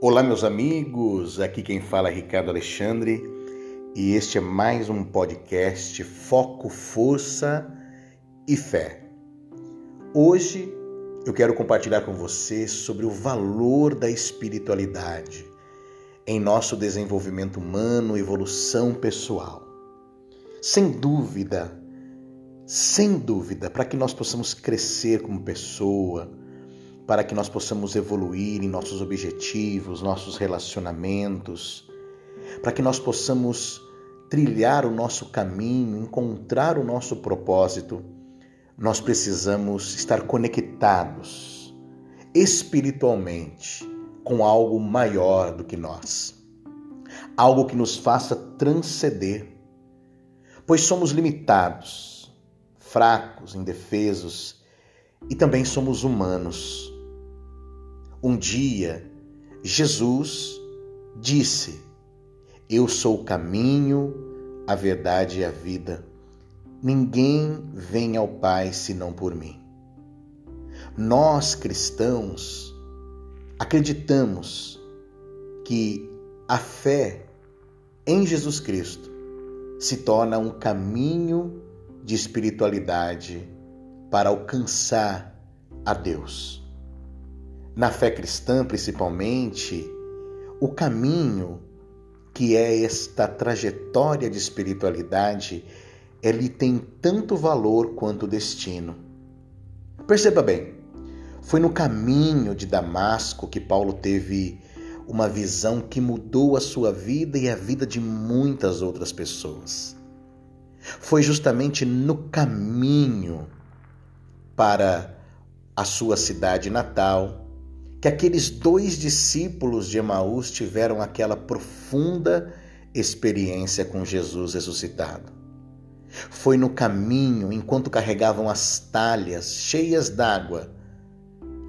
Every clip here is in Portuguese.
Olá, meus amigos. Aqui quem fala é Ricardo Alexandre e este é mais um podcast Foco, Força e Fé. Hoje eu quero compartilhar com você sobre o valor da espiritualidade em nosso desenvolvimento humano, evolução pessoal. Sem dúvida, sem dúvida, para que nós possamos crescer como pessoa, para que nós possamos evoluir em nossos objetivos, nossos relacionamentos, para que nós possamos trilhar o nosso caminho, encontrar o nosso propósito, nós precisamos estar conectados espiritualmente com algo maior do que nós. Algo que nos faça transcender, pois somos limitados, fracos, indefesos e também somos humanos. Um dia, Jesus disse: Eu sou o caminho, a verdade e a vida. Ninguém vem ao Pai senão por mim. Nós cristãos acreditamos que a fé em Jesus Cristo se torna um caminho de espiritualidade para alcançar a Deus na fé cristã principalmente, o caminho que é esta trajetória de espiritualidade, ele tem tanto valor quanto destino. Perceba bem, foi no caminho de Damasco que Paulo teve uma visão que mudou a sua vida e a vida de muitas outras pessoas. Foi justamente no caminho para a sua cidade natal, que aqueles dois discípulos de Emaús tiveram aquela profunda experiência com Jesus ressuscitado. Foi no caminho, enquanto carregavam as talhas cheias d'água,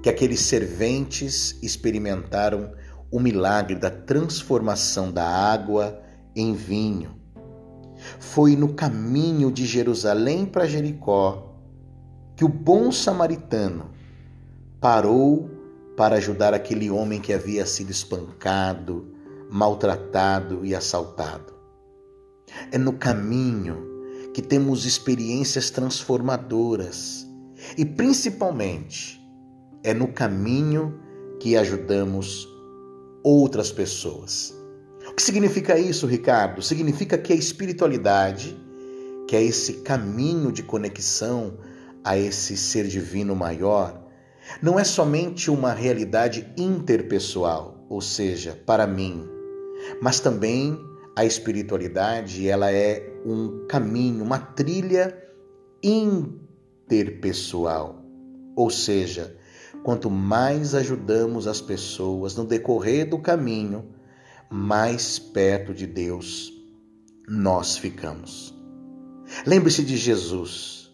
que aqueles serventes experimentaram o milagre da transformação da água em vinho. Foi no caminho de Jerusalém para Jericó que o bom samaritano parou para ajudar aquele homem que havia sido espancado, maltratado e assaltado. É no caminho que temos experiências transformadoras e, principalmente, é no caminho que ajudamos outras pessoas. O que significa isso, Ricardo? Significa que a espiritualidade, que é esse caminho de conexão a esse ser divino maior, não é somente uma realidade interpessoal, ou seja, para mim, mas também a espiritualidade, ela é um caminho, uma trilha interpessoal. Ou seja, quanto mais ajudamos as pessoas no decorrer do caminho, mais perto de Deus nós ficamos. Lembre-se de Jesus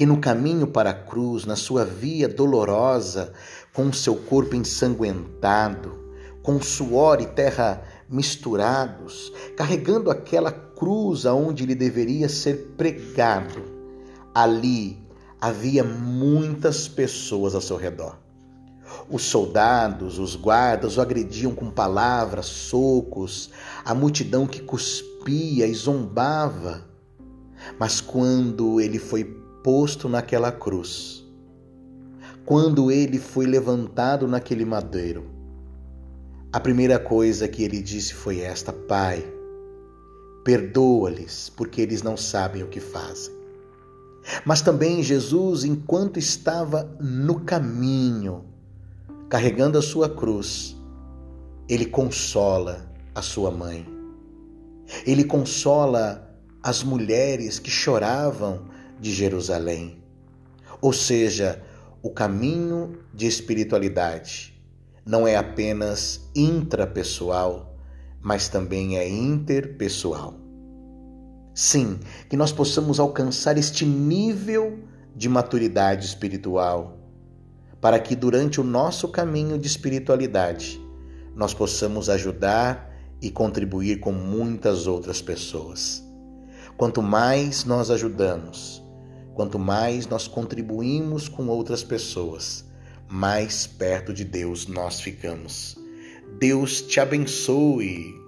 que no caminho para a cruz, na sua via dolorosa, com seu corpo ensanguentado, com suor e terra misturados, carregando aquela cruz aonde ele deveria ser pregado, ali havia muitas pessoas ao seu redor. Os soldados, os guardas o agrediam com palavras, socos, a multidão que cuspia e zombava. Mas quando ele foi posto naquela cruz, quando ele foi levantado naquele madeiro, a primeira coisa que ele disse foi esta: Pai, perdoa-lhes, porque eles não sabem o que fazem. Mas também Jesus, enquanto estava no caminho, carregando a sua cruz, ele consola a sua mãe. Ele consola as mulheres que choravam de Jerusalém. Ou seja, o caminho de espiritualidade não é apenas intrapessoal, mas também é interpessoal. Sim, que nós possamos alcançar este nível de maturidade espiritual, para que durante o nosso caminho de espiritualidade nós possamos ajudar e contribuir com muitas outras pessoas. Quanto mais nós ajudamos, Quanto mais nós contribuímos com outras pessoas, mais perto de Deus nós ficamos. Deus te abençoe.